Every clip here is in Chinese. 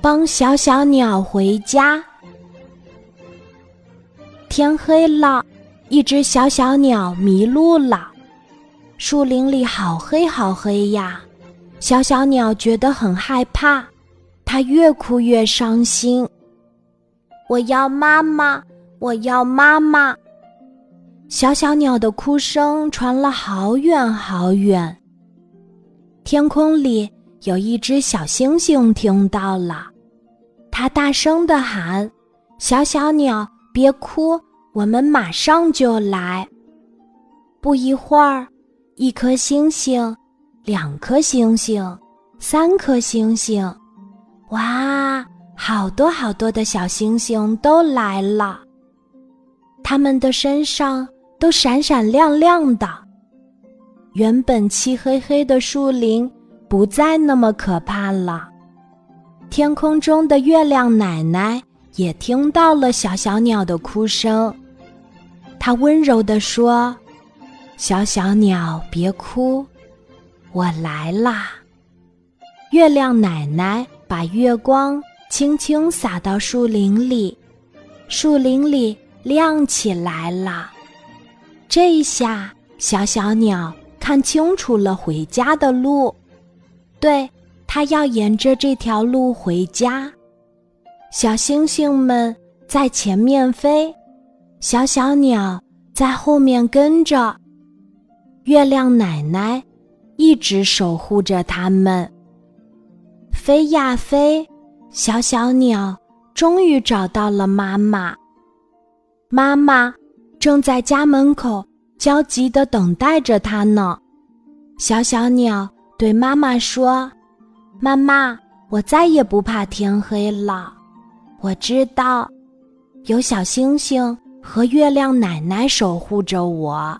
帮小小鸟回家。天黑了，一只小小鸟迷路了。树林里好黑好黑呀！小小鸟觉得很害怕，它越哭越伤心。我要妈妈，我要妈妈。小小鸟的哭声传了好远好远。天空里有一只小星星听到了，它大声地喊：“小小鸟，别哭，我们马上就来。”不一会儿。一颗星星，两颗星星，三颗星星，哇，好多好多的小星星都来了。它们的身上都闪闪亮亮的。原本漆黑黑的树林不再那么可怕了。天空中的月亮奶奶也听到了小小鸟的哭声，她温柔地说。小小鸟，别哭，我来啦！月亮奶奶把月光轻轻洒到树林里，树林里亮起来了。这下，小小鸟看清楚了回家的路，对，它要沿着这条路回家。小星星们在前面飞，小小鸟在后面跟着。月亮奶奶一直守护着它们。飞呀飞，小小鸟终于找到了妈妈。妈妈正在家门口焦急地等待着它呢。小小鸟对妈妈说：“妈妈，我再也不怕天黑了。我知道，有小星星和月亮奶奶守护着我。”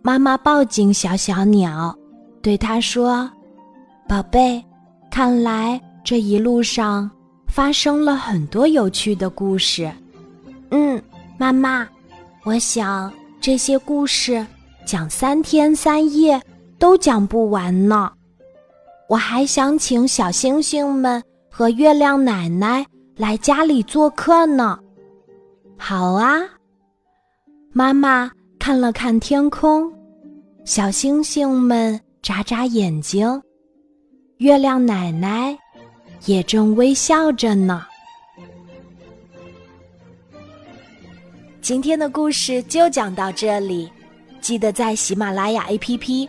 妈妈抱紧小小鸟，对它说：“宝贝，看来这一路上发生了很多有趣的故事。”“嗯，妈妈，我想这些故事讲三天三夜都讲不完呢。我还想请小星星们和月亮奶奶来家里做客呢。”“好啊。”妈妈看了看天空。小星星们眨眨眼睛，月亮奶奶也正微笑着呢。今天的故事就讲到这里，记得在喜马拉雅 APP